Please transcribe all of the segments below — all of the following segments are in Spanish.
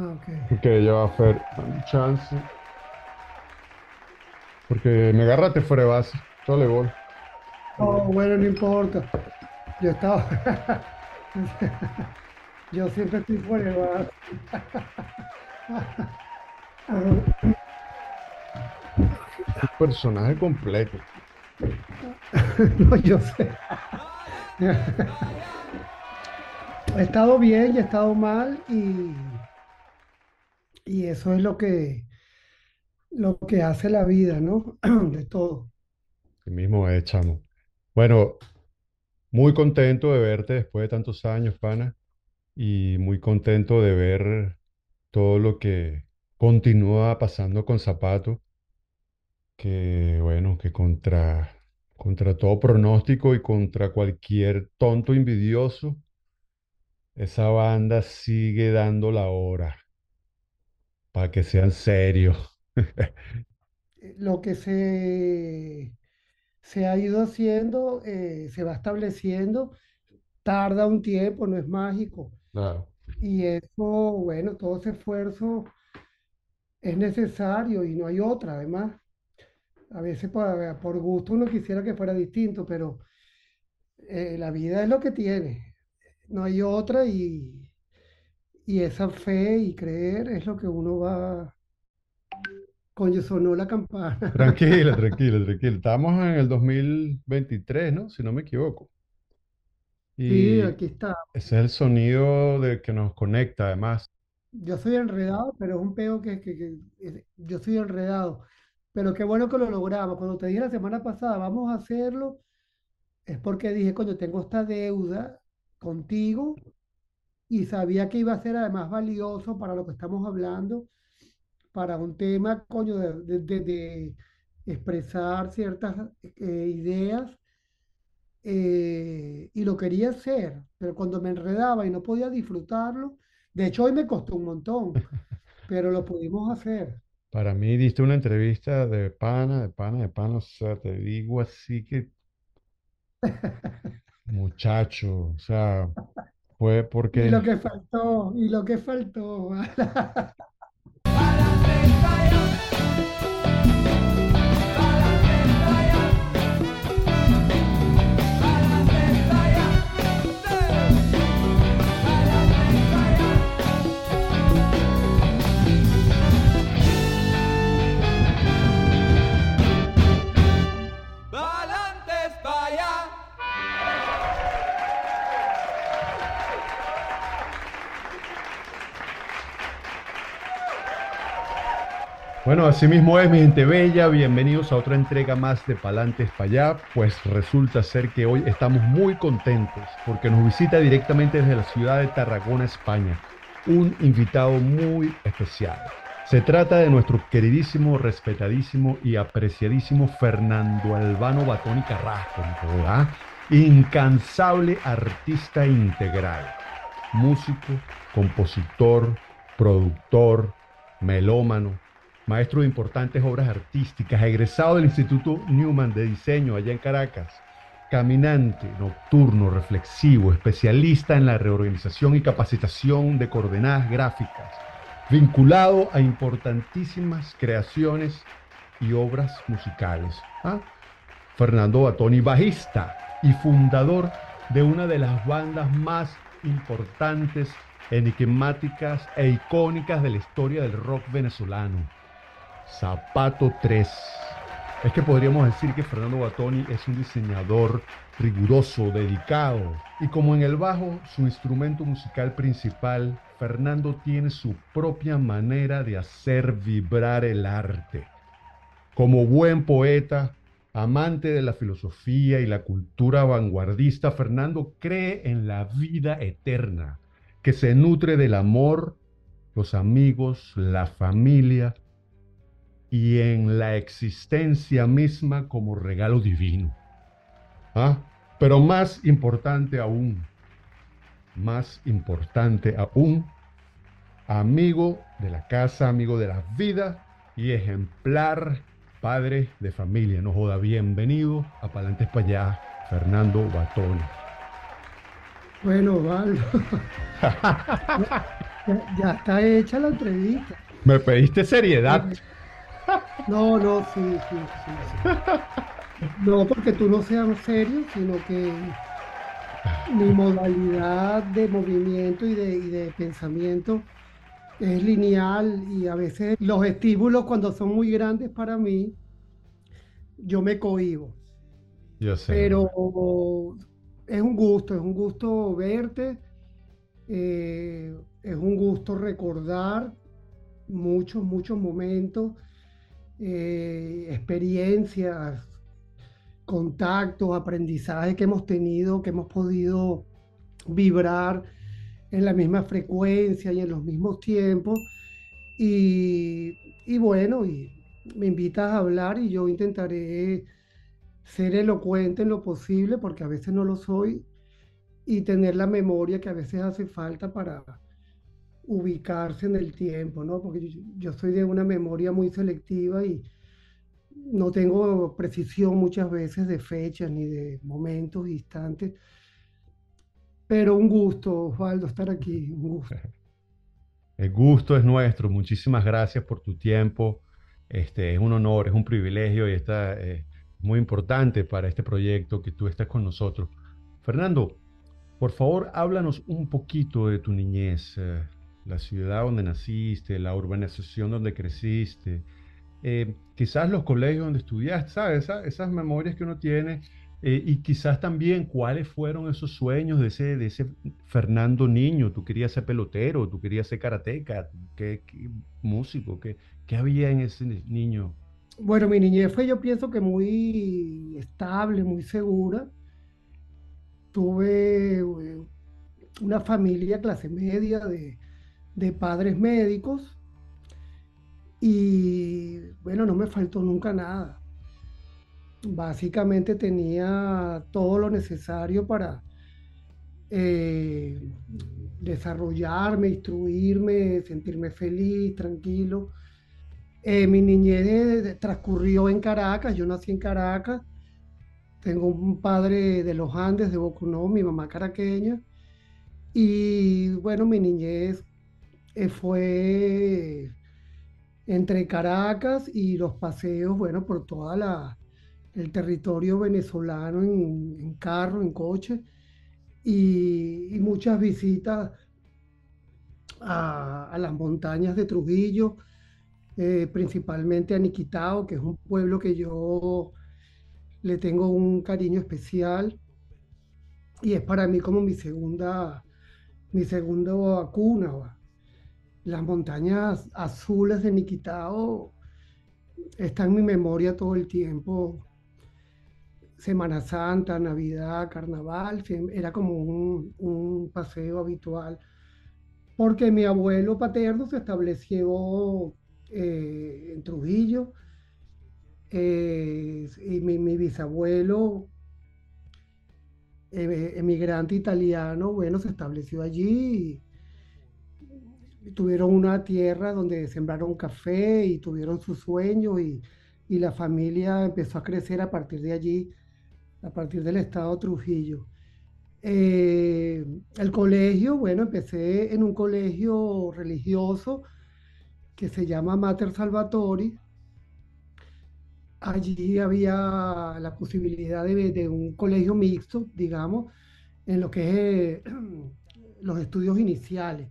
Ah, ok. Porque ya va a hacer chance. Porque me agarraste fuera de base. Chole gol. Oh, bueno, no importa. Yo estaba. Yo siempre estoy fuera de base. Un personaje completo. No, yo sé. He estado bien y he estado mal y, y eso es lo que, lo que hace la vida, ¿no? De todo. Mismo es, chamo. Bueno, muy contento de verte después de tantos años, pana. Y muy contento de ver todo lo que continúa pasando con Zapato. Que bueno, que contra, contra todo pronóstico y contra cualquier tonto envidioso, esa banda sigue dando la hora. Para que sean serios. Lo que se, se ha ido haciendo, eh, se va estableciendo, tarda un tiempo, no es mágico. Claro. Y eso, bueno, todo ese esfuerzo es necesario y no hay otra, además. A veces por, por gusto uno quisiera que fuera distinto, pero eh, la vida es lo que tiene. No hay otra y, y esa fe y creer es lo que uno va... Coño, sonó la campana. Tranquila, tranquila, tranquila. Estamos en el 2023, ¿no? Si no me equivoco. Sí, aquí está. ese es el sonido de que nos conecta, además. Yo soy enredado, pero es un peo que, que, que- es- yo soy enredado. Pero qué bueno que lo logramos. Cuando te dije la semana pasada, vamos a hacerlo, es porque dije, coño, tengo esta deuda contigo y sabía que iba a ser además valioso para lo que estamos hablando, para un tema, coño, de, de- de- expresar ciertas eh, ideas. eh, y lo quería hacer, pero cuando me enredaba y no podía disfrutarlo, de hecho hoy me costó un montón, pero lo pudimos hacer. Para mí diste una entrevista de pana, de pana, de pana. O sea, te digo así que, muchacho, o sea, fue Y lo porque que faltó, y lo que faltó. Bueno, así mismo es, mi gente bella. Bienvenidos a otra entrega más de Palantes para allá. Pues resulta ser que hoy estamos muy contentos porque nos visita directamente desde la ciudad de Tarragona, España, un invitado muy especial. Se trata de nuestro queridísimo, respetadísimo y apreciadísimo Fernando Albano Batoni Carrasco, ¿verdad? Incansable artista integral, músico, compositor, productor, melómano, maestro de importantes obras artísticas, egresado del Instituto Newman de Diseño allá en Caracas, caminante, nocturno, reflexivo, especialista en la reorganización y capacitación de coordenadas gráficas, vinculado a importantísimas creaciones y obras musicales. ¿ah? Fernando Batoni, bajista y fundador de una de las bandas más importantes, enigmáticas e icónicas de la historia del rock venezolano. Zapato 3. Es que podríamos decir que Fernando Batoni es un diseñador riguroso, dedicado. Y como en el bajo, su instrumento musical principal, Fernando tiene su propia manera de hacer vibrar el arte. Como buen poeta, amante de la filosofía y la cultura vanguardista, Fernando cree en la vida eterna, que se nutre del amor, los amigos, la familia y en la existencia misma como regalo divino. ¿Ah? Pero más importante aún, más importante aún, amigo de la casa, amigo de la vida y ejemplar padre de familia. No joda, bienvenido a Palantes para allá, Fernando Batoni. Bueno, Valdo, Ya, ya está hecha la entrevista. Me pediste seriedad. No, no, sí, sí, sí, sí. No porque tú no seas serio, sino que mi modalidad de movimiento y de, y de pensamiento es lineal y a veces los estímulos cuando son muy grandes para mí, yo me cohíbo. Yo sé. Pero es un gusto, es un gusto verte, eh, es un gusto recordar muchos, muchos momentos, eh, experiencias, contactos, aprendizajes que hemos tenido, que hemos podido vibrar en la misma frecuencia y en los mismos tiempos. Y, y bueno, y me invitas a hablar y yo intentaré ser elocuente en lo posible, porque a veces no lo soy, y tener la memoria que a veces hace falta para ubicarse en el tiempo, ¿no? Porque yo, soy de una memoria muy selectiva y no tengo precisión muchas veces de fechas ni de momentos, instantes, pero un gusto, Osvaldo, estar aquí, un gusto. El gusto es nuestro. Muchísimas gracias por tu tiempo. Este, es un honor, es un privilegio y está eh, muy importante para este proyecto que tú estés con nosotros. Fernando, por favor, háblanos un poquito de tu niñez, eh, la ciudad donde naciste, la urbanización donde creciste, eh, quizás los colegios donde estudiaste, ¿sabes? esas memorias que uno tiene eh, y quizás también cuáles fueron esos sueños de ese, de ese Fernando niño. Tú querías ser pelotero, tú querías ser karateca, ¿qué, qué músico? ¿Qué, ¿Qué había en ese niño? Bueno, mi niñez fue, yo pienso que muy estable, muy segura. Tuve eh, una familia clase media de, de padres médicos y bueno, no me faltó nunca nada. Básicamente tenía todo lo necesario para eh, desarrollarme, instruirme, sentirme feliz, tranquilo. Eh, mi niñez transcurrió en Caracas, yo nací en Caracas, tengo un padre de los Andes, de Bocunó, mi mamá caraqueña, y bueno, mi niñez eh, fue entre Caracas y los paseos, bueno, por toda la el territorio venezolano en, carro, en coche, y, y muchas visitas a, a, las montañas de Trujillo, eh, principalmente a Niquitao, que es un pueblo que yo le tengo un cariño especial y es para mí como mi segunda, mi segunda cuna. Las montañas azules de Niquitao están en mi memoria todo el tiempo. Semana Santa, Navidad, Carnaval, era como un, un paseo habitual, porque mi abuelo paterno se estableció eh, en Trujillo, eh, y mi, mi bisabuelo, eh, emigrante italiano, bueno, se estableció allí. Tuvieron una tierra donde sembraron café y tuvieron su sueño y, y la familia empezó a crecer a partir de allí, a partir del estado Trujillo. Eh, el colegio, bueno, empecé en un colegio religioso que se llama Mater Salvatori. Allí había la posibilidad de, de un colegio mixto, digamos, en lo que es los estudios iniciales,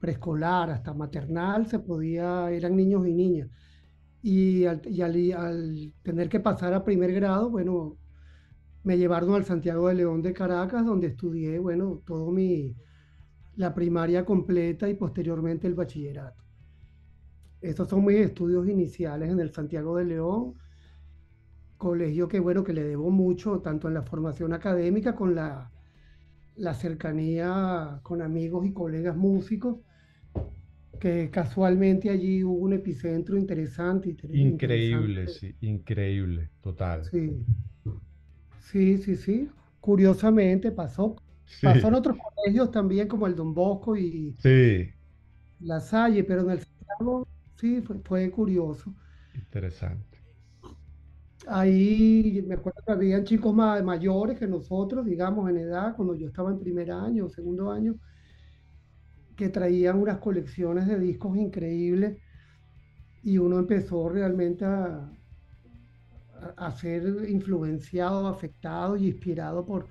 preescolar hasta maternal, se podía, eran niños y niñas. Y, al, y al, al, tener que pasar a primer grado, bueno, me llevaron al Santiago de León de Caracas, donde estudié, bueno, todo mi, la primaria completa y posteriormente el bachillerato. Estos son mis estudios iniciales en el Santiago de León, colegio que bueno, que le debo mucho, tanto en la formación académica, con la, la cercanía con amigos y colegas músicos, que casualmente allí hubo un epicentro interesante. Increíble, interesante. sí, increíble, total. Sí, sí, sí, sí. Curiosamente pasó. Sí. Pasó en otros colegios también, como el Don Bosco y sí. La Salle, pero en el Santiago sí, fue, fue curioso. Interesante. Ahí me acuerdo que habían chicos más mayores que nosotros, digamos, en edad, cuando yo estaba en primer año o segundo año, que traían unas colecciones de discos increíbles y uno empezó realmente a, a ser influenciado, afectado y inspirado por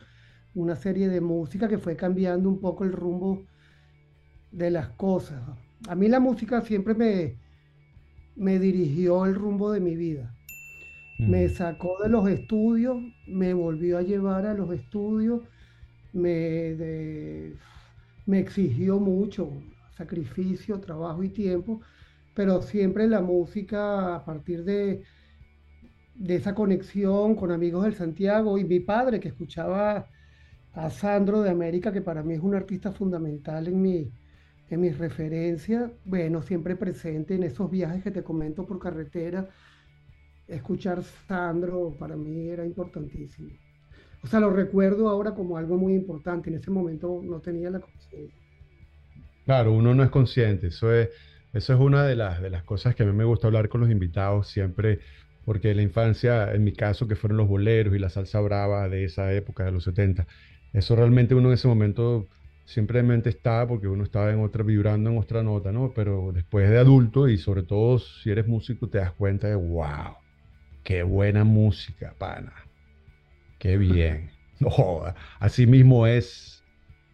una serie de música que fue cambiando un poco el rumbo de las cosas. A mí la música siempre me, me dirigió el rumbo de mi vida. Me mm. sacó de los estudios, me volvió a llevar a los estudios, me, me exigió mucho sacrificio, trabajo y tiempo, pero siempre la música a partir de, de esa conexión con amigos del Santiago y mi padre que escuchaba a Sandro de América, que para mí es un artista fundamental en mi, en mis referencias, bueno, siempre presente en esos viajes que te comento por carretera, escuchar Sandro para mí era importantísimo. O sea, lo recuerdo ahora como algo muy importante, en ese momento no tenía la conciencia. Claro, uno no es consciente, eso es, eso es una de las, de las cosas que a mí me gusta hablar con los invitados siempre, porque la infancia, en mi caso, que fueron los boleros y la salsa brava de esa época, de los 70, eso realmente uno en ese momento simplemente está porque uno estaba en otra, vibrando en otra nota, ¿no? Pero después de adulto y sobre todo si eres músico te das cuenta de, wow, qué buena música, pana, qué bien. No así mismo es,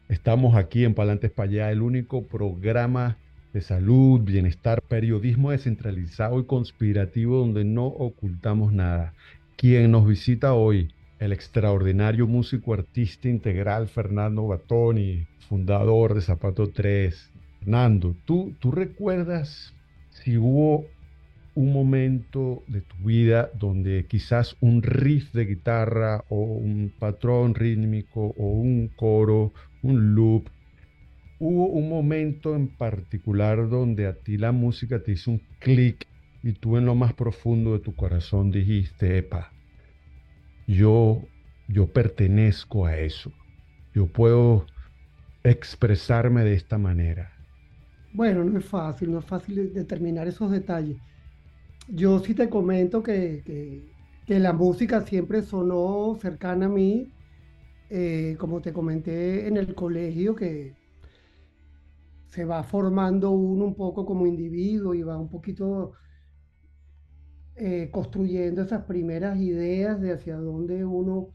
estamos aquí en Palantes para allá, el único programa de salud, bienestar, periodismo descentralizado y conspirativo donde no ocultamos nada. Quien nos visita hoy el extraordinario músico artista integral Fernando Batoni, fundador de Zapato 3. Fernando, ¿tú, ¿tú recuerdas si hubo un momento de tu vida donde quizás un riff de guitarra o un patrón rítmico o un coro, un loop, hubo un momento en particular donde a ti la música te hizo un clic y tú en lo más profundo de tu corazón dijiste, epa, yo, yo pertenezco a eso. Yo puedo expresarme de esta manera. Bueno, no es fácil, no es fácil determinar esos detalles. Yo sí te comento que, la música siempre sonó cercana a mí, eh, como te comenté en el colegio, que se va formando uno un poco como individuo y va un poquito eh, construyendo esas primeras ideas de hacia dónde uno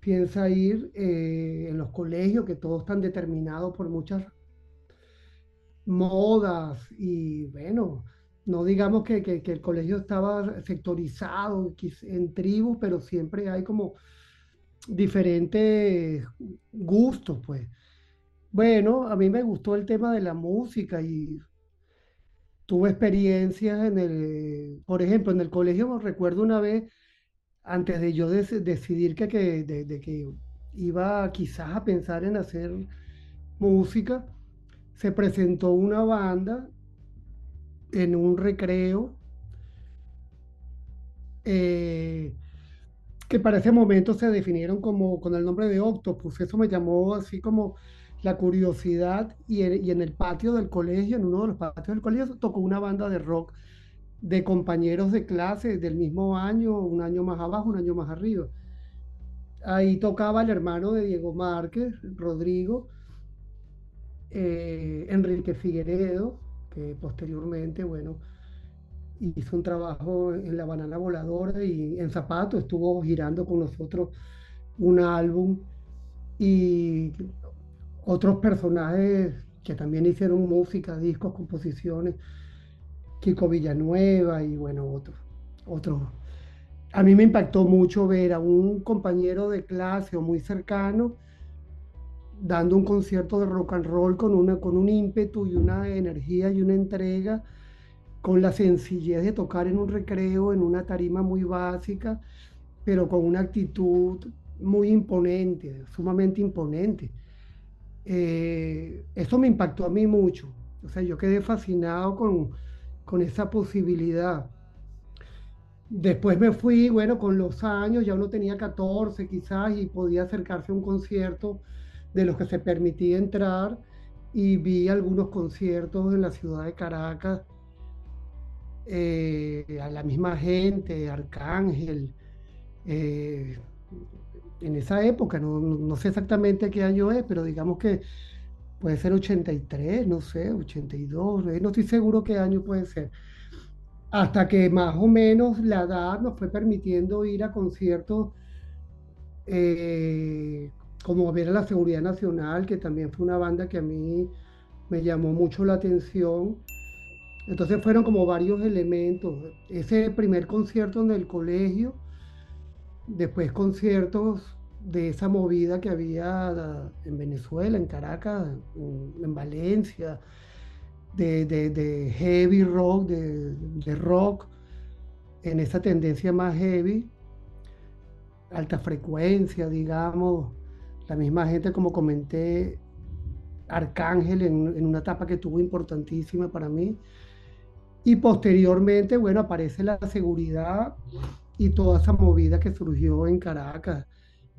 piensa ir eh, en los colegios, que todos están determinados por muchas modas y bueno, no digamos que, que, el colegio estaba sectorizado en tribus, pero siempre hay como diferentes gustos, pues. Bueno, a mí me gustó el tema de la música y tuve experiencias en el, por ejemplo, en el colegio, recuerdo una vez, antes de yo decidir que, que, de, que iba quizás a pensar en hacer música, se presentó una banda en un recreo eh, que para ese momento se definieron como con el nombre de Octopus. Eso me llamó así como la curiosidad y, en el patio del colegio, en uno de los patios del colegio, tocó una banda de rock de compañeros de clase del mismo año, un año más abajo, un año más arriba. Ahí tocaba el hermano de Diego Márquez, Rodrigo, eh, Enrique Figueredo, que posteriormente, bueno, hizo un trabajo en La Banana Voladora y en Zapato estuvo girando con nosotros un álbum y otros personajes que también hicieron música, discos, composiciones, Kiko Villanueva y bueno, otros. Otros. A mí me impactó mucho ver a un compañero de clase o muy cercano dando un concierto de rock and roll con, una, con un ímpetu y una energía y una entrega, con la sencillez de tocar en un recreo, en una tarima muy básica, pero con una actitud muy imponente, sumamente imponente. Eh, eso me impactó a mí mucho. O sea, yo quedé fascinado con, con esa posibilidad. Después me fui, bueno, con los años, ya uno tenía 14 quizás y podía acercarse a un concierto de los que se permitía entrar y vi algunos conciertos en la ciudad de Caracas, eh, a la misma gente, Arcángel, eh, en esa época, no, sé exactamente qué año es, pero digamos que puede ser 83, no sé, 82, eh, no estoy seguro qué año puede ser. Hasta que más o menos la edad nos fue permitiendo ir a conciertos como ver la Seguridad Nacional, que también fue una banda que a mí me llamó mucho la atención. Entonces fueron como varios elementos. Ese primer concierto en el colegio, después conciertos de esa movida que había en Venezuela, en Caracas, en, Valencia, de, heavy rock, de, rock, en esa tendencia más heavy, alta frecuencia, digamos, la misma gente, como comenté, Arcángel en, una etapa que tuvo importantísima para mí. Y posteriormente, bueno, aparece la seguridad y toda esa movida que surgió en Caracas,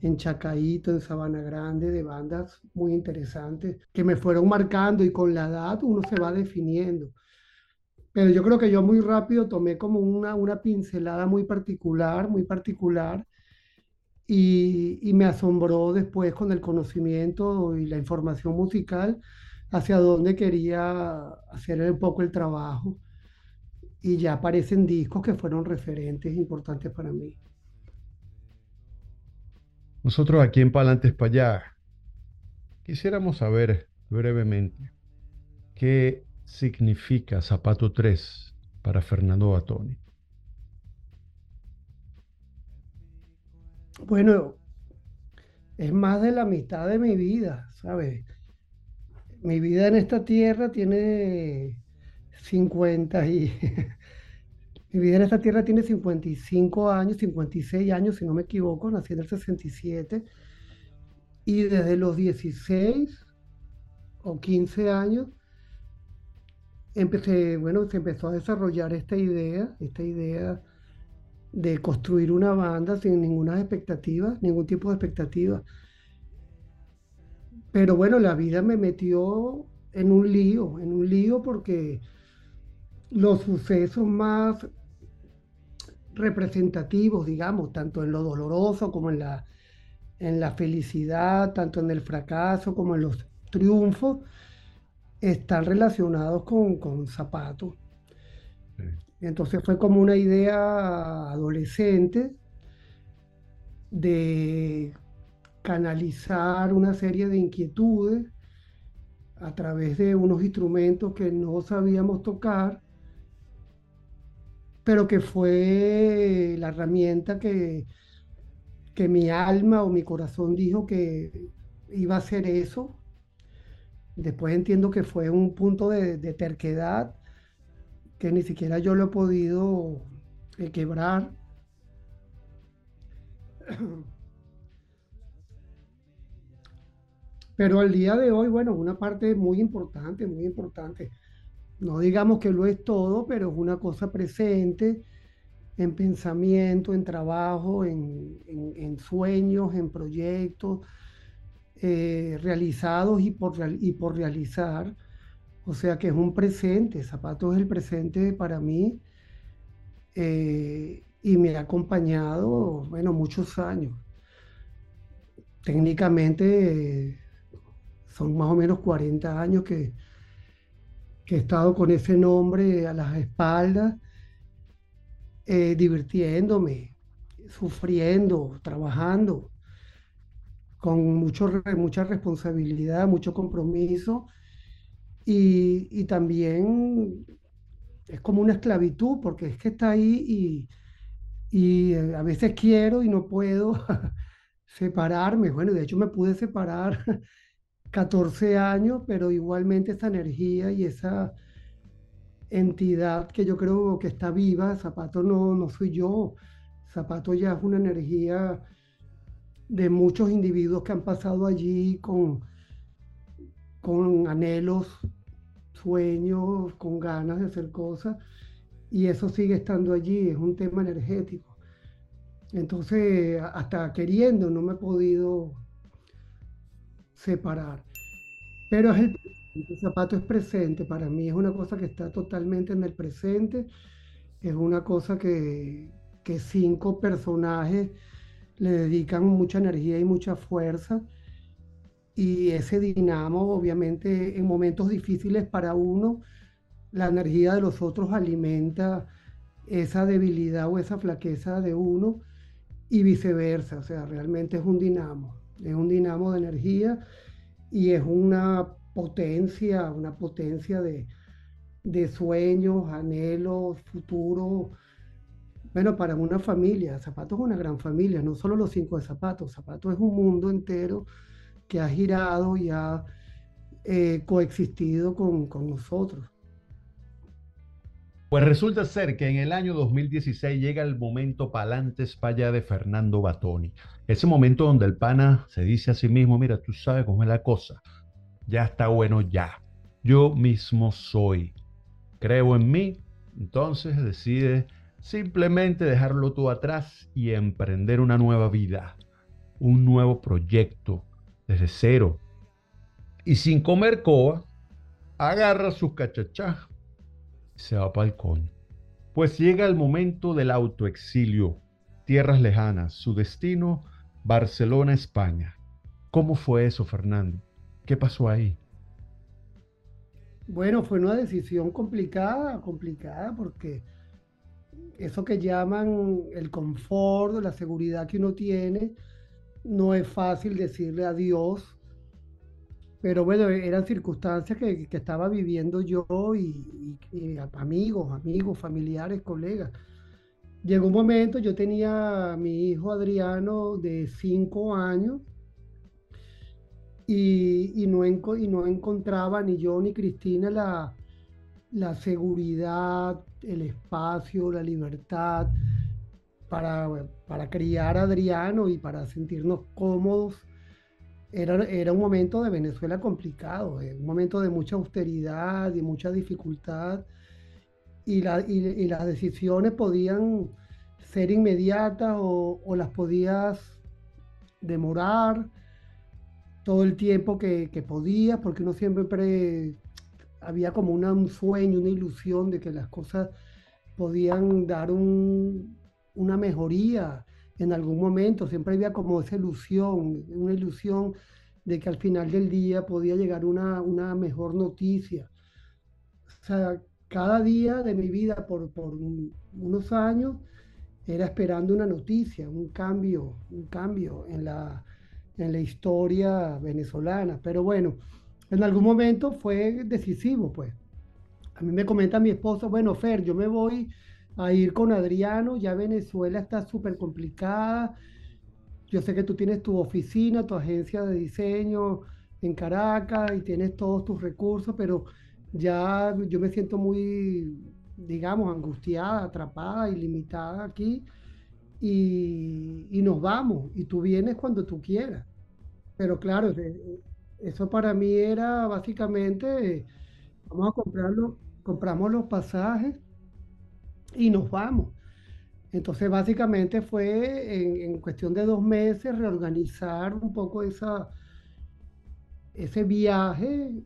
en Chacaíto, en Sabana Grande, de bandas muy interesantes que me fueron marcando y con la edad uno se va definiendo. Pero yo creo que yo muy rápido tomé como una, una pincelada muy particular, muy particular, y, y me asombró después con el conocimiento y la información musical hacia dónde quería hacer un poco el trabajo. Y ya aparecen discos que fueron referentes importantes para mí. Nosotros aquí en Palantes para allá quisiéramos saber brevemente qué significa Zapato 3 para Fernando Batoni. Bueno, es más de la mitad de mi vida, ¿sabes? Mi vida en esta tierra tiene 50 y Mi vida en esta tierra tiene 55 años, 56 años, si no me equivoco, nací en el 67. Y desde los 16 o 15 años empecé, bueno, se empezó a desarrollar esta idea, esta idea de construir una banda sin ninguna expectativa, ningún tipo de expectativa. Pero bueno, la vida me metió en un lío, en un lío porque los sucesos más representativos, digamos, tanto en lo doloroso como en la, en la felicidad, tanto en el fracaso como en los triunfos, están relacionados con, con zapatos. Entonces fue como una idea adolescente de canalizar una serie de inquietudes a través de unos instrumentos que no sabíamos tocar pero que fue la herramienta que, que mi alma o mi corazón dijo que iba a ser eso. Después entiendo que fue un punto de, terquedad que ni siquiera yo lo he podido eh, quebrar. Pero al día de hoy, bueno, una parte muy importante, muy importante no digamos que lo es todo, pero es una cosa presente en pensamiento, en trabajo, en, sueños, en proyectos eh, realizados y por, y por realizar. O sea que es un presente, Zapato es el presente para mí eh, y me ha acompañado, bueno, muchos años. Técnicamente son más o menos 40 años que, que he estado con ese nombre a las espaldas, eh, divirtiéndome, sufriendo, trabajando, con mucho, mucha responsabilidad, mucho compromiso y, también es como una esclavitud porque es que está ahí y, y eh, a veces quiero y no puedo separarme. Bueno, de hecho me pude separar 14 años, pero igualmente esa energía y esa entidad que yo creo que está viva, Zapato no, no soy yo, Zapato ya es una energía de muchos individuos que han pasado allí con, con anhelos, sueños, con ganas de hacer cosas, y eso sigue estando allí, es un tema energético. Entonces, hasta queriendo, no me he podido separar. Pero es el, zapato es presente, para mí es una cosa que está totalmente en el presente, es una cosa que, que cinco personajes le dedican mucha energía y mucha fuerza y ese dinamo, obviamente, en momentos difíciles para uno, la energía de los otros alimenta esa debilidad o esa flaqueza de uno y viceversa. O sea, realmente es un dinamo, es un dinamo de energía y es una potencia, una potencia de, de sueños, anhelos, futuro. Bueno, para una familia, Zapatos es una gran familia, no solo los cinco de Zapatos, Zapatos es un mundo entero que ha girado y ha eh, coexistido con, con nosotros. Pues resulta ser que en el año 2016 llega el momento palantes para allá de Fernando Batoni. Ese momento donde el pana se dice a sí mismo, mira, tú sabes cómo es la cosa. Ya está bueno ya. Yo mismo soy. Creo en mí. Entonces decide simplemente dejarlo todo atrás y emprender una nueva vida, un nuevo proyecto, desde cero. Y sin comer coa, agarra sus cachachás y se va para el coño. Pues llega el momento del autoexilio, tierras lejanas, su destino, Barcelona, España. ¿Cómo fue eso, Fernando? ¿Qué pasó ahí? Bueno, fue una decisión complicada, complicada, porque eso que llaman el confort, la seguridad que uno tiene, no es fácil decirle adiós, pero bueno, eran circunstancias que, estaba viviendo yo y, amigos, amigos, familiares, colegas. Llegó un momento, yo tenía a mi hijo Adriano de cinco años y, no, y no encontraba ni yo ni Cristina la, la seguridad, el espacio, la libertad para, criar a Adriano y para sentirnos cómodos. Era, era un momento de Venezuela complicado, eh, un momento de mucha austeridad y mucha dificultad. Y, las decisiones podían ser inmediatas o, las podías demorar todo el tiempo que, que podías, porque uno siempre había como una, un sueño, una ilusión de que las cosas podían dar un, una mejoría en algún momento, siempre había como esa ilusión, una ilusión de que al final del día podía llegar una, una mejor noticia. O sea, cada día de mi vida por, por unos años era esperando una noticia, un cambio, un cambio en la, en la historia venezolana. Pero bueno, en algún momento fue decisivo, pues. A mí me comenta mi esposo, bueno, Fer, yo me voy a ir con Adriano, ya Venezuela está súper complicada. Yo sé que tú tienes tu oficina, tu agencia de diseño en Caracas y tienes todos tus recursos, pero ya yo me siento muy, digamos, angustiada, atrapada y limitada aquí. Y, y nos vamos, y tú vienes cuando tú quieras. Pero claro, eso para mí era básicamente, vamos a comprarlo, compramos los pasajes y nos vamos. Entonces, básicamente fue en, cuestión de dos meses reorganizar un poco esa, ese viaje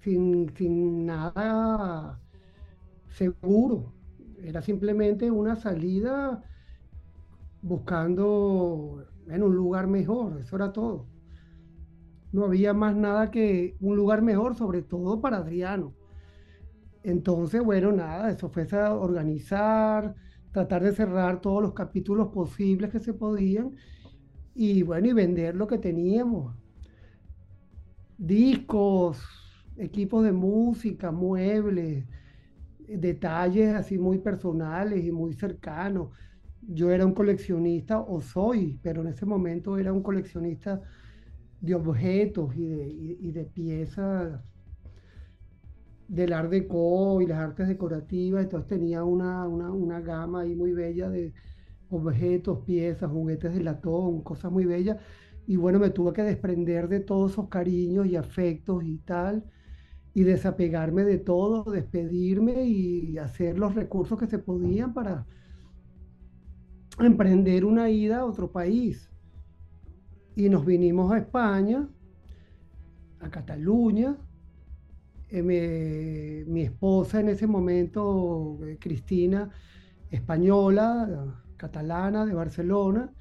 sin, sin nada seguro. Era simplemente una salida buscando en un lugar mejor, eso era todo. No había más nada que un lugar mejor, sobre todo para Adriano. Entonces, bueno, nada, eso fue a organizar, tratar de cerrar todos los capítulos posibles que se podían y bueno, y vender lo que teníamos. Discos, equipos de música, muebles, detalles así muy personales y muy cercanos. Yo era un coleccionista, o soy, pero en ese momento era un coleccionista de objetos y de, y de piezas del Art Deco y las artes decorativas, entonces tenía una, una, gama ahí muy bella de objetos, piezas, juguetes de latón, cosas muy bellas. Y bueno, me tuve que desprender de todos esos cariños y afectos y tal, y desapegarme de todo, despedirme y hacer los recursos que se podían para emprender una ida a otro país. Y nos vinimos a España, a Cataluña, eh, mi esposa en ese momento, eh, Cristina, española, catalana, de Barcelona,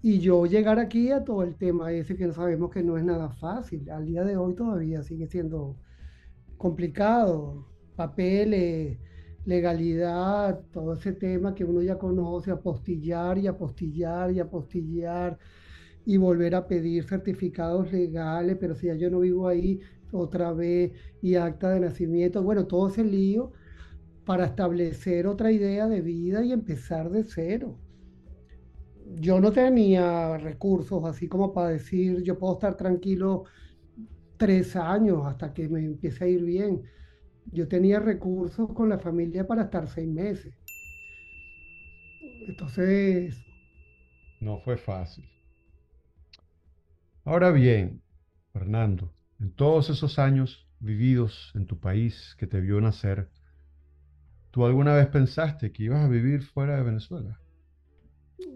Y yo llegar aquí a todo el tema ese que sabemos que no es nada fácil. Al día de hoy todavía sigue siendo complicado. Papeles, legalidad, todo ese tema que uno ya conoce, apostillar y apostillar y apostillar y volver a pedir certificados legales, pero si ya yo no vivo ahí otra vez y acta de nacimiento, bueno, todo ese lío para establecer otra idea de vida y empezar de cero. Yo no tenía recursos así como para decir, yo puedo estar tranquilo tres años hasta que me empiece a ir bien. Yo tenía recursos con la familia para estar seis meses. Entonces, No fue fácil. Ahora bien, Fernando, en todos esos años vividos en tu país que te vio nacer, ¿tú alguna vez pensaste que ibas a vivir fuera de Venezuela?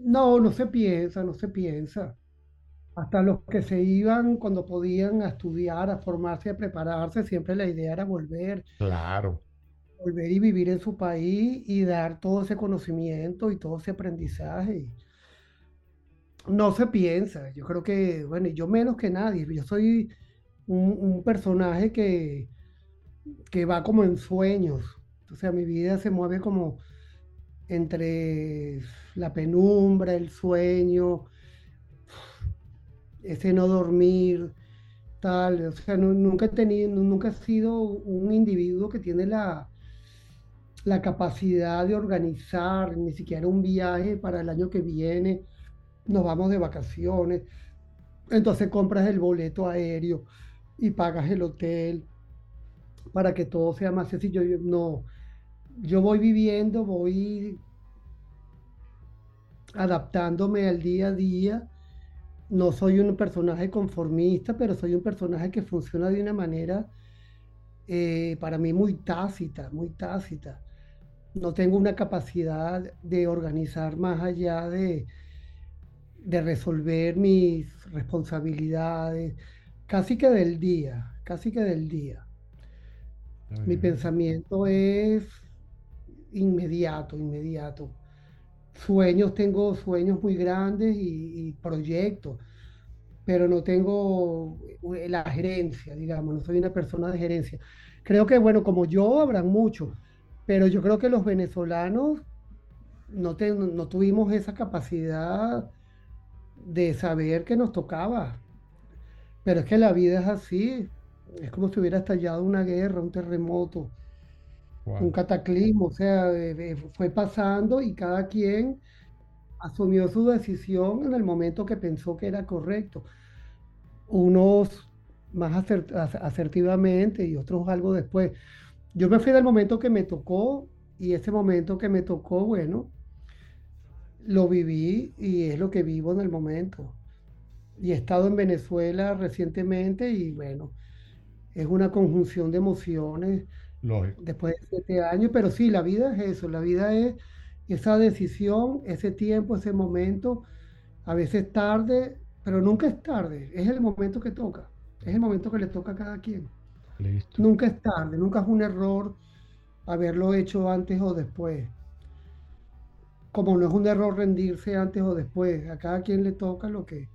no, no se piensa, no se piensa. Hasta los que se iban cuando podían a estudiar, a formarse, a prepararse, siempre la idea era volver, Claro. volver y vivir en su país y dar todo ese conocimiento y todo ese aprendizaje. No se piensa, yo creo que, bueno, yo menos que nadie, yo soy un, un personaje que, que va como en sueños, o sea, mi vida se mueve como entre la penumbra, el sueño, ese no dormir, tal, o sea, nu- nunca he tenido, nu- nunca he sido un individuo que tiene la, la capacidad de organizar ni siquiera un viaje para el año que viene, nos vamos de vacaciones, entonces compras el boleto aéreo y pagas el hotel para que todo sea más sencillo. Yo, no, yo voy viviendo, voy adaptándome al día a día. No soy un personaje conformista, pero soy un personaje que funciona de una manera eh, para mí muy tácita, muy tácita. No tengo una capacidad de organizar más allá de, de resolver mis responsabilidades, casi que del día, casi que del día. Está Mi pensamiento es inmediato, inmediato. Sueños, tengo sueños muy grandes y, y proyectos, pero no tengo eh, la gerencia, digamos, no soy una persona de gerencia. Creo que, bueno, como yo, habrán muchos, pero yo creo que los venezolanos no, te- no tuvimos esa capacidad de saber que nos tocaba. Pero es que la vida es así, es como si hubiera estallado una guerra, un terremoto, un cataclismo, o sea, fue pasando y cada quien asumió su decisión en el momento que pensó que era correcto. Unos más aser- as- asertivamente y otros algo después. Yo me fui del momento que me tocó y ese momento que me tocó, bueno, lo viví y es lo que vivo en el momento. Y he estado en Venezuela recientemente y bueno, es una conjunción de emociones Lógico. después de siete años, pero sí, la vida es eso, la vida es esa decisión, ese tiempo, ese momento, a veces tarde, pero nunca es tarde, es el momento que toca, es el momento que le toca a cada quien. Listo. Nunca es tarde, nunca es un error haberlo hecho antes o después, como no es un error rendirse antes o después, a cada quien le toca lo que,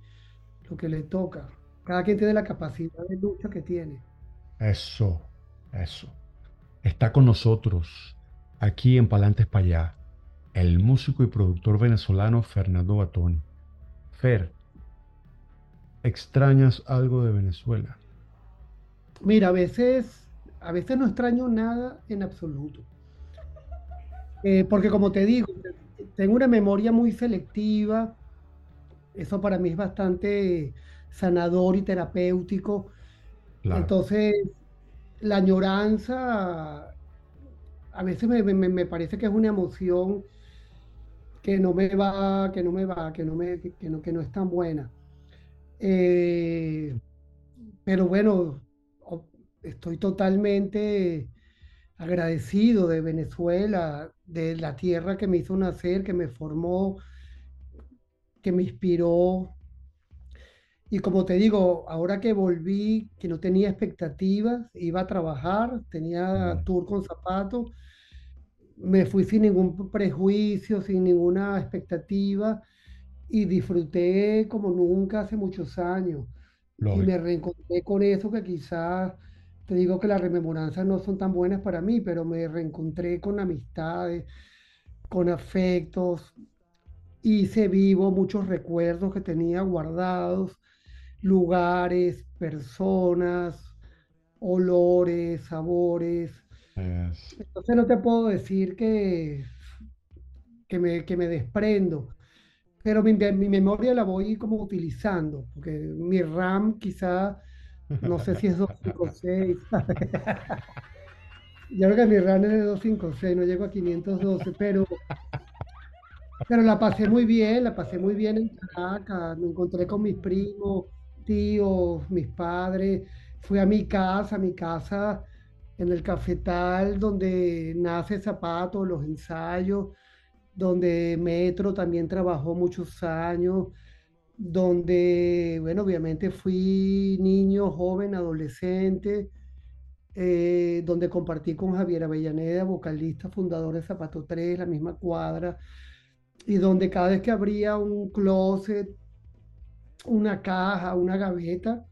lo que le toca, cada quien tiene la capacidad de lucha que tiene. Eso. Eso. Está con nosotros, aquí en Palantes para allá, el músico y productor venezolano Fernando Batoni. Fer, ¿extrañas algo de Venezuela? Mira, a veces, a veces no extraño nada en absoluto. Eh, porque como te digo, tengo una memoria muy selectiva, eso para mí es bastante sanador y terapéutico. Claro. Entonces, la añoranza a veces me, me- me parece que es una emoción que no me va, que no me va, que no me, que, no, que no es tan buena. Eh, pero bueno, estoy totalmente agradecido de Venezuela, de la tierra que me hizo nacer, que me formó, que me inspiró. Y como te digo, ahora que volví, que no tenía expectativas, iba a trabajar, tenía tour con zapatos, me fui sin ningún prejuicio, sin ninguna expectativa y disfruté como nunca hace muchos años. Y me reencontré con eso que quizás, te digo que las rememoranzas no son tan buenas para mí, pero me reencontré con amistades, con afectos, hice vivo muchos recuerdos que tenía guardados, lugares, personas, olores, sabores. Es- Entonces no te puedo decir que, que me, que me desprendo, pero mi, mi memoria la voy como utilizando, porque mi RAM quizá, no sé si es 256, yo creo que mi RAM es de 256, no llego a 512, pero, pero la pasé muy bien, la pasé muy bien en Caracas, me encontré con mis primos, tíos, mis padres, fui a mi casa, a mi casa en el cafetal donde nace Zapato, los ensayos, donde Metro también trabajó muchos años, donde, bueno, obviamente fui niño, joven, adolescente, eh, donde compartí con Javier Avellaneda, vocalista, fundador de Zapato 3, la misma cuadra, y donde cada vez que abría un closet, una caja, una gaveta,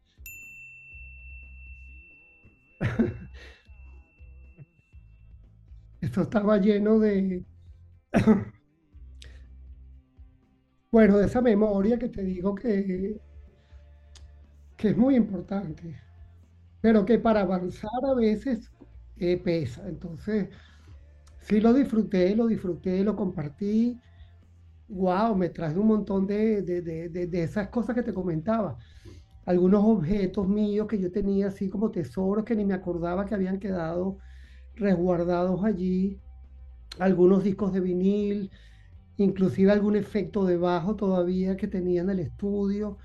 esto estaba lleno de, bueno, de esa memoria que te digo que, que es muy importante. pero que para avanzar a veces eh, pesa. Entonces, sí lo disfruté, lo disfruté, lo compartí. Wow, me traje un montón de, de, de, de, esas cosas que te comentaba. Algunos objetos míos que yo tenía así como tesoros que ni me acordaba que habían quedado resguardados allí. Algunos discos de vinil, inclusive algún efecto de bajo todavía que tenía en el estudio,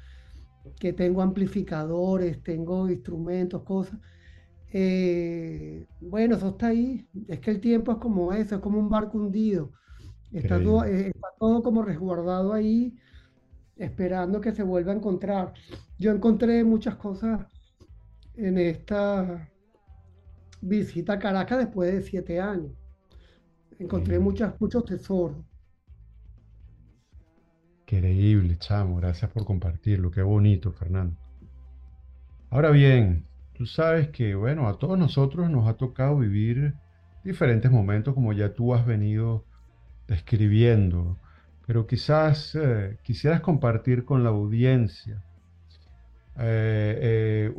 que tengo amplificadores, tengo instrumentos, cosas. Eh, bueno, eso está ahí. Es que el tiempo es como eso, es como un barco hundido. Está todo, Increíble. eh, está todo como resguardado ahí, esperando que se vuelva a encontrar. Yo encontré muchas cosas en esta visita a Caracas después de siete años. Encontré muchas, muchos tesoros. Increíble, chamo. Gracias por compartirlo. Qué bonito, Fernando. Ahora bien, tú sabes que, bueno, a todos nosotros nos ha tocado vivir diferentes momentos como ya tú has venido describiendo, pero quizás eh, quisieras compartir con la audiencia. eh, eh,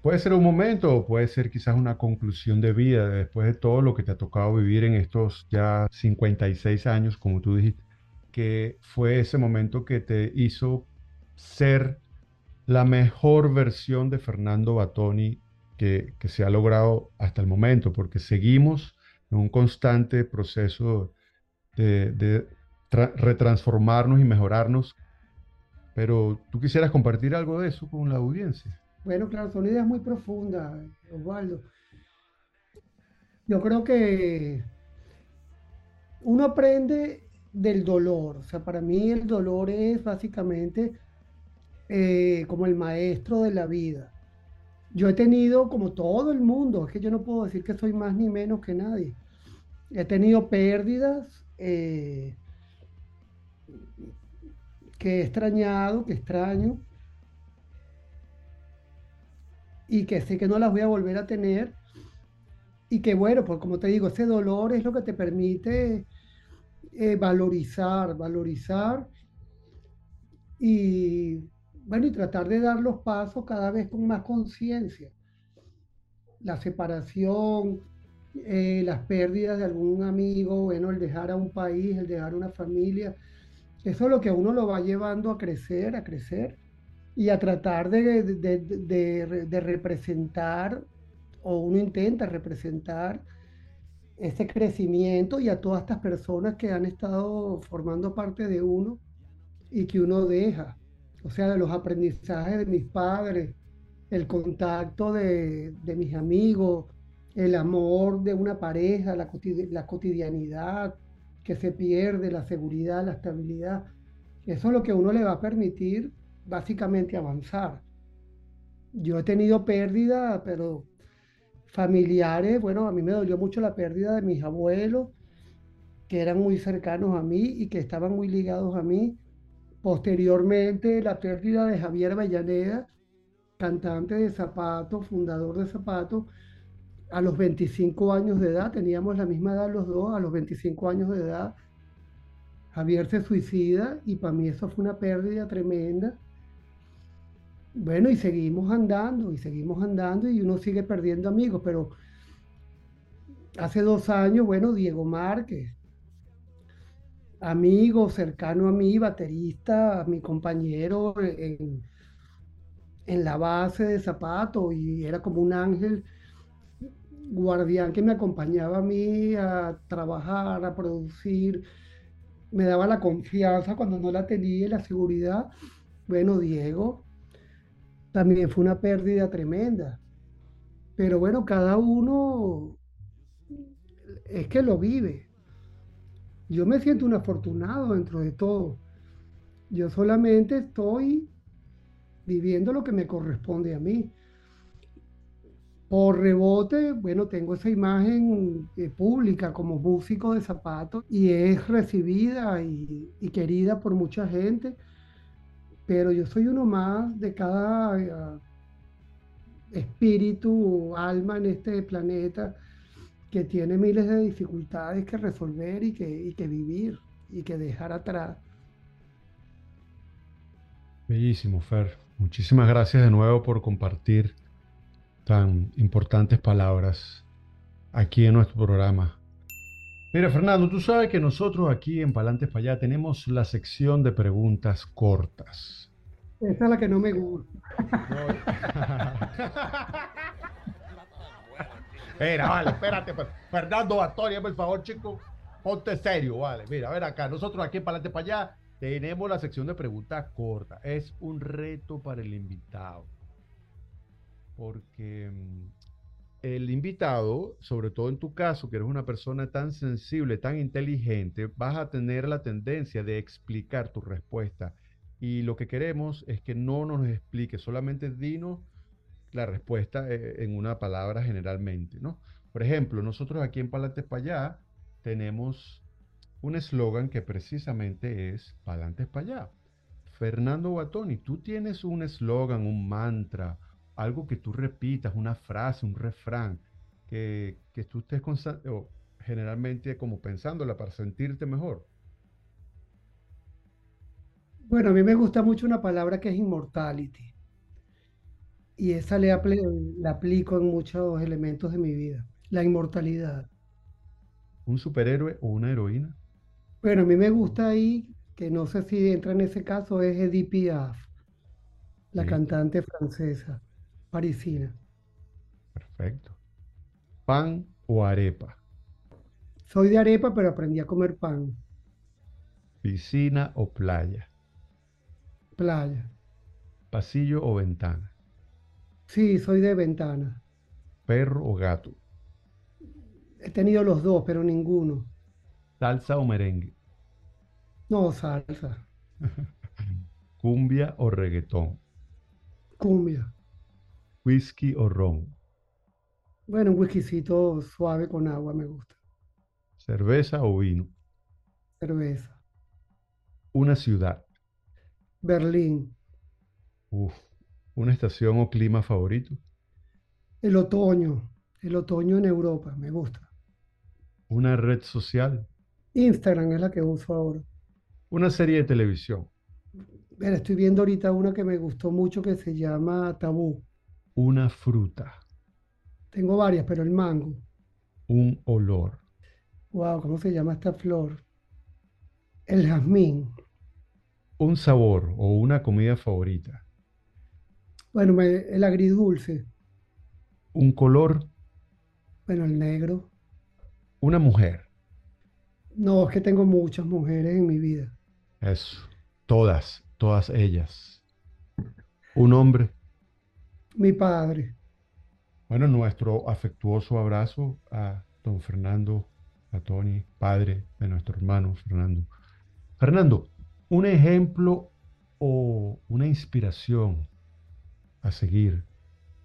puede ser un momento o puede ser quizás una conclusión de vida después de todo lo que te ha tocado vivir en estos ya 56 años, como tú dijiste, que fue ese momento que te hizo ser la mejor versión de Fernando Batoni que, que se ha logrado hasta el momento, porque seguimos en un constante proceso de, de tra- retransformarnos y mejorarnos, pero tú quisieras compartir algo de eso con la audiencia. Bueno, claro, son ideas muy profundas, Osvaldo. Yo creo que uno aprende del dolor. O sea, para mí el dolor es básicamente eh, como el maestro de la vida. Yo he tenido, como todo el mundo, es que yo no puedo decir que soy más ni menos que nadie. He tenido pérdidas eh, que he extrañado, que extraño y que sé que no las voy a volver a tener. Y que bueno, pues como te digo, ese dolor es lo que te permite eh, valorizar, valorizar y bueno, y tratar de dar los pasos cada vez con más conciencia. La separación, eh, las pérdidas de algún amigo, bueno, el dejar a un país, el dejar una familia, eso es lo que uno lo va llevando a crecer, a crecer y a tratar de representar, o uno intenta representar ese crecimiento y a todas estas personas que han estado formando parte de uno y que uno deja. O sea, de los aprendizajes de mis padres, el contacto de, de mis amigos, el amor de una pareja, la, cotide- la cotidianidad que se pierde, la seguridad, la estabilidad. Eso es lo que uno le va a permitir básicamente avanzar. Yo he tenido pérdida, pero familiares, bueno, a mí me dolió mucho la pérdida de mis abuelos, que eran muy cercanos a mí y que estaban muy ligados a mí Posteriormente, la pérdida de Javier Avellaneda, cantante de Zapato, fundador de Zapato, a los 25 años de edad, teníamos la misma edad los dos, a los 25 años de edad, Javier se suicida y para mí eso fue una pérdida tremenda. Bueno, y seguimos andando, y seguimos andando, y uno sigue perdiendo amigos, pero hace dos años, bueno, Diego Márquez, amigo cercano a mí, baterista, mi compañero en, en la base de zapato, y era como un ángel guardián que me acompañaba a mí a trabajar, a producir, me daba la confianza cuando no la tenía y la seguridad. Bueno, Diego, también fue una pérdida tremenda. Pero bueno, cada uno es que lo vive. Yo me siento un afortunado dentro de todo. Yo solamente estoy viviendo lo que me corresponde a mí. Por rebote, bueno, tengo esa imagen eh, pública como músico de zapatos y es recibida y, y, querida por mucha gente, pero yo soy uno más de cada uh, espíritu, alma en este planeta que tiene miles de dificultades que resolver y que, y que vivir y que dejar atrás. Bellísimo, Fer. Muchísimas gracias de nuevo por compartir tan importantes palabras aquí en nuestro programa. Mira, Fernando, tú sabes que nosotros aquí en Palantes para allá tenemos la sección de preguntas cortas. Esa es la que no me gusta. Mira, vale, espérate. Pues. Fernando Antonio, por favor, chico, ponte serio, vale. Mira, a ver acá, nosotros aquí en Palante para allá tenemos la sección de preguntas cortas. Es un reto para el invitado porque mm, el invitado, sobre todo en tu caso, que eres una persona tan sensible, tan inteligente, vas a tener la tendencia de explicar tu respuesta. Y lo que queremos es que no nos explique, solamente dinos la respuesta eh, en una palabra generalmente, ¿no? Por ejemplo, nosotros aquí en Palantes para allá tenemos un eslogan que precisamente es Palantes para allá. Fernando Guatoni, tú tienes un eslogan, un mantra, algo que tú repitas, una frase, un refrán, que, que tú estés o generalmente como pensándola para sentirte mejor. Bueno, a mí me gusta mucho una palabra que es immortality. Y esa le la aplico en muchos elementos de mi vida. La inmortalidad. ¿Un superhéroe o una heroína? Bueno, a mí me gusta ahí, que no sé si entra en ese caso, es Edith Piaf, la cantante francesa parisina. Perfecto. ¿Pan o arepa? Soy de arepa, pero aprendí a comer pan. ¿Piscina o playa? Playa. ¿Pasillo o ventana? Sí, soy de ventana. ¿Perro o gato? He tenido los dos, pero ninguno. ¿Salsa o merengue? No, salsa. ¿Cumbia o reggaetón? Cumbia. ¿Whisky o ron? Bueno, un whiskycito suave con agua me gusta. ¿Cerveza o vino? Cerveza. ¿Una ciudad? Berlín. Uf. ¿Una estación o clima favorito? El otoño. El otoño en Europa, me gusta. ¿Una red social? Instagram es la que uso ahora. ¿Una serie de televisión? Mira, estoy viendo ahorita una que me gustó mucho que se llama Tabú. Una fruta. Tengo varias, pero el mango. Un olor. Wow, ¿cómo se llama esta flor? El jazmín. Un sabor o una comida favorita. Bueno, el agridulce. Un color. Bueno, el negro. Una mujer. No, es que tengo muchas mujeres en mi vida. Eso. Todas, todas ellas. Un hombre. Mi padre. Bueno, nuestro afectuoso abrazo a don Fernando, a Tony, padre de nuestro hermano Fernando. Fernando, un ejemplo o una inspiración a seguir.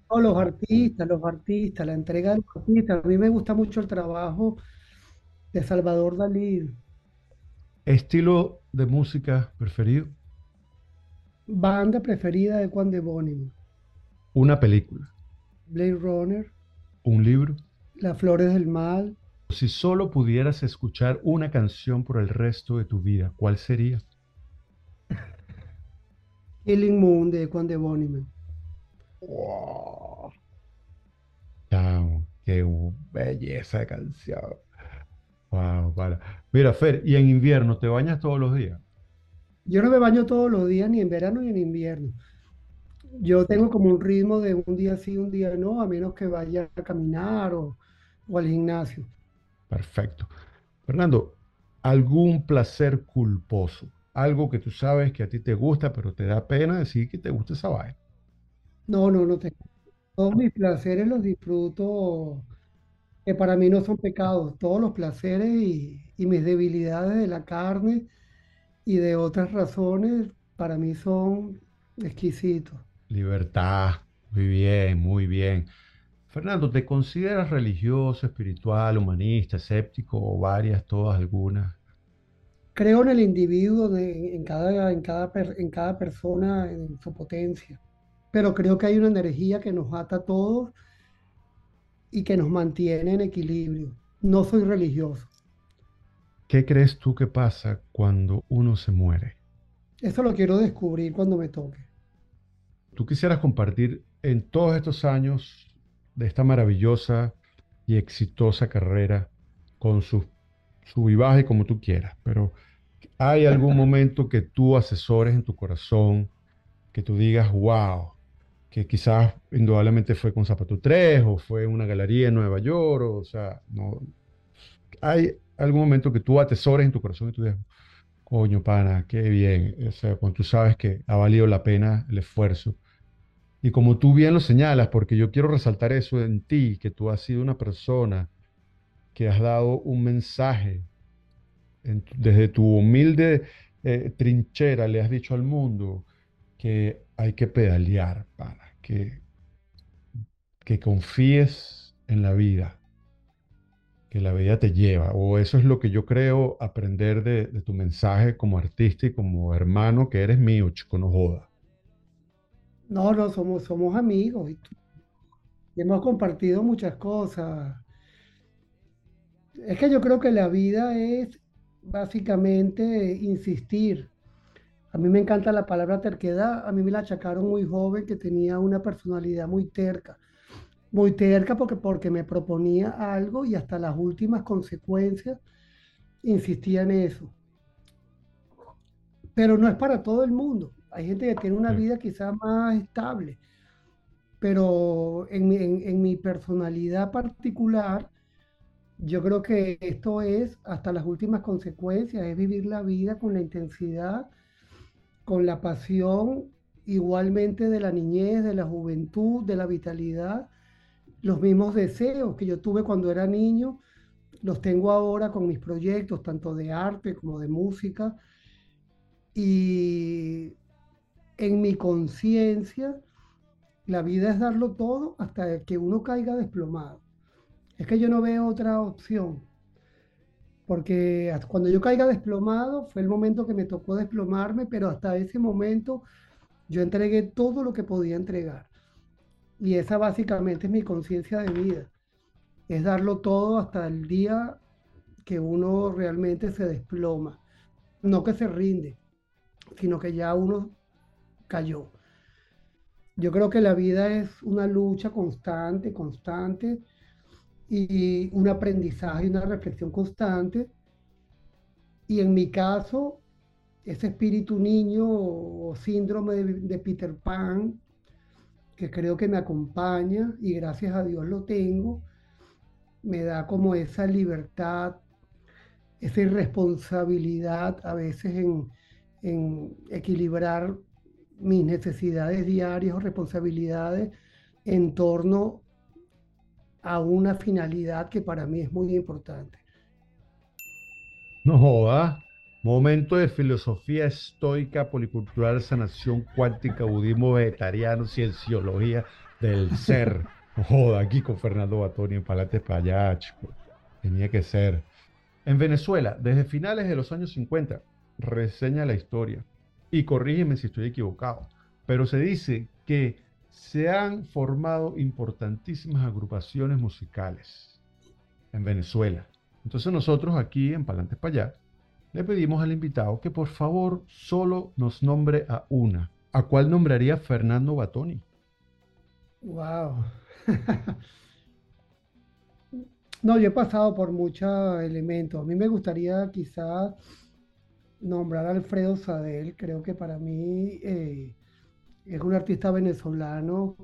Los artistas, los artistas, la entrega de los artistas. A mí me gusta mucho el trabajo de Salvador Dalí. ¿Estilo de música preferido? Banda preferida de Juan de Bónimo. Una película. Blade Runner. Un libro. Las Flores del Mal. Si solo pudieras escuchar una canción por el resto de tu vida, ¿cuál sería? Killing Moon de Juan de. Wow. Chao, qué belleza de canción. Wow, para. Mira, Fer, ¿y en invierno te bañas todos los días? Yo no me baño todos los días, ni en verano ni en invierno. Yo tengo como un ritmo de un día sí, un día no, a menos que vaya a caminar o, o al gimnasio. Perfecto. Fernando, ¿algún placer culposo? Algo que tú sabes que a ti te gusta, pero te da pena decir que te gusta esa vaina. No, no, no tengo. Todos mis placeres los disfruto, que para mí no son pecados. Todos los placeres y, y mis debilidades de la carne y de otras razones para mí son exquisitos. Libertad. Muy bien, muy bien. Fernando, ¿te consideras religioso, espiritual, humanista, escéptico o varias, todas, algunas? Creo en el individuo, de- en cada, en cada, en cada persona, en su potencia, pero creo que hay una energía que nos ata a todos y que nos mantiene en equilibrio. No soy religioso. ¿Qué crees tú que pasa cuando uno se muere? Eso lo quiero descubrir cuando me toque. ¿Tú quisieras compartir en todos estos años de esta maravillosa y exitosa carrera con sus sub y como tú quieras, pero ¿hay algún momento que tú asesores en tu corazón, que tú digas, wow, que quizás indudablemente fue con Zapato 3 o fue una galería en Nueva York, o, o sea, no, ¿hay algún momento que tú atesores en tu corazón y tú digas, coño, pana, qué bien, o sea, cuando tú sabes que ha valido la pena el esfuerzo? Y como tú bien lo señalas, porque yo quiero resaltar eso en ti, que tú has sido una persona que has dado un mensaje en desde tu humilde eh, trinchera, le has dicho al mundo que hay que pedalear para que, que confíes en la vida, que la vida te lleva. O eso es lo que yo creo aprender de, tu mensaje como artista y como hermano que eres mío, chico, no joda. No, no, somos, somos amigos y, tú- y hemos compartido muchas cosas. Es que yo creo que la vida es básicamente insistir. A mí me encanta la palabra terquedad. A mí me la achacaron muy joven que tenía una personalidad muy terca. Muy terca porque, porque me proponía algo y hasta las últimas consecuencias insistía en eso. Pero no es para todo el mundo. Hay gente que tiene una vida quizás más estable, pero en mi, en en mi personalidad particular, yo creo que esto es hasta las últimas consecuencias, es vivir la vida con la intensidad, con la pasión igualmente de la niñez, de la juventud, de la vitalidad, los mismos deseos que yo tuve cuando era niño, los tengo ahora con mis proyectos, tanto de arte como de música, y en mi conciencia, la vida es darlo todo hasta que uno caiga desplomado. Es que yo no veo otra opción. Porque cuando yo caiga desplomado fue el momento que me tocó desplomarme, pero hasta ese momento yo entregué todo lo que podía entregar. Y esa básicamente es mi conciencia de vida. Es darlo todo hasta el día que uno realmente se desploma. No que se rinde, sino que ya uno cayó. Yo creo que la vida es una lucha constante, constante, y un aprendizaje y una reflexión constante. Y en mi caso, ese espíritu niño o síndrome de, de Peter Pan, que creo que me acompaña y gracias a Dios lo tengo, me da como esa libertad, esa irresponsabilidad a veces en, en equilibrar mis necesidades diarias o responsabilidades en torno a una finalidad que para mí es muy importante. No joda. Momento de filosofía estoica, policultural, sanación cuántica, budismo vegetariano, cienciología del ser. Joda, aquí con Fernando Batoni en Palates para. Tenía que ser. En Venezuela, desde finales de los años 50, reseña la historia y corrígeme si estoy equivocado, pero se dice que se han formado importantísimas agrupaciones musicales en Venezuela. Entonces nosotros aquí en Palantes para allá le pedimos al invitado que por favor solo nos nombre a una. ¿A cuál nombraría Fernando Batoni? Wow. no, yo he pasado por muchos elementos. A mí me gustaría quizás nombrar a Alfredo Sadel. Creo que para mí eh, es un artista venezolano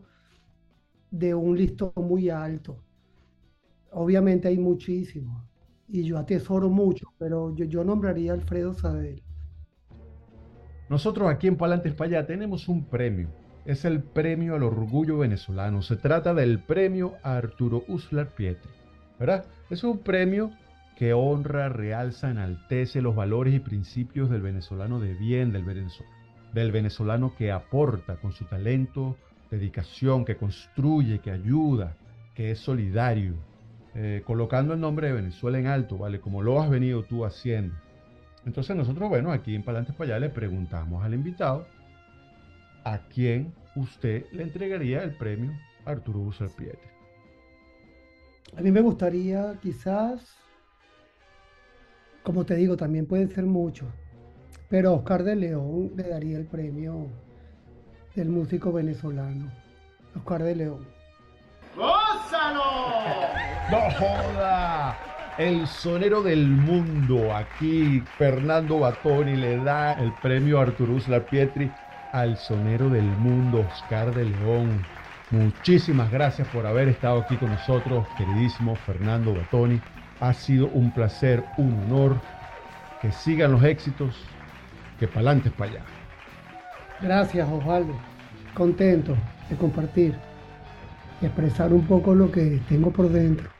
de un listón muy alto. Obviamente hay muchísimos y yo atesoro mucho, pero yo, yo nombraría a Alfredo Sadel. Nosotros aquí en Palantes Payá tenemos un premio. Es el premio al orgullo venezolano. Se trata del premio Arturo Uslar Pietri. ¿Verdad? Es un premio que honra, realza, enaltece los valores y principios del venezolano de bien, del venezolano, del venezolano que aporta con su talento, dedicación, que construye, que ayuda, que es solidario, eh, colocando el nombre de Venezuela en alto, ¿vale? Como lo has venido tú haciendo. Entonces nosotros, bueno, aquí en Palantes para allá le preguntamos al invitado a quién usted le entregaría el premio Arturo Pietri. A mí me gustaría quizás, como te digo, también pueden ser muchos, pero Oscar de León le daría el premio del músico venezolano. Oscar de León. ¡Gózalo! ¡No joda! El sonero del mundo. Aquí Fernando Batoni le da el premio Arturus Pietri al sonero del mundo, Oscar de León. Muchísimas gracias por haber estado aquí con nosotros, queridísimo Fernando Batoni. Ha sido un placer, un honor. Que sigan los éxitos, que pa'lante para allá. Gracias, Osvaldo. Contento de compartir expresar un poco lo que tengo por dentro.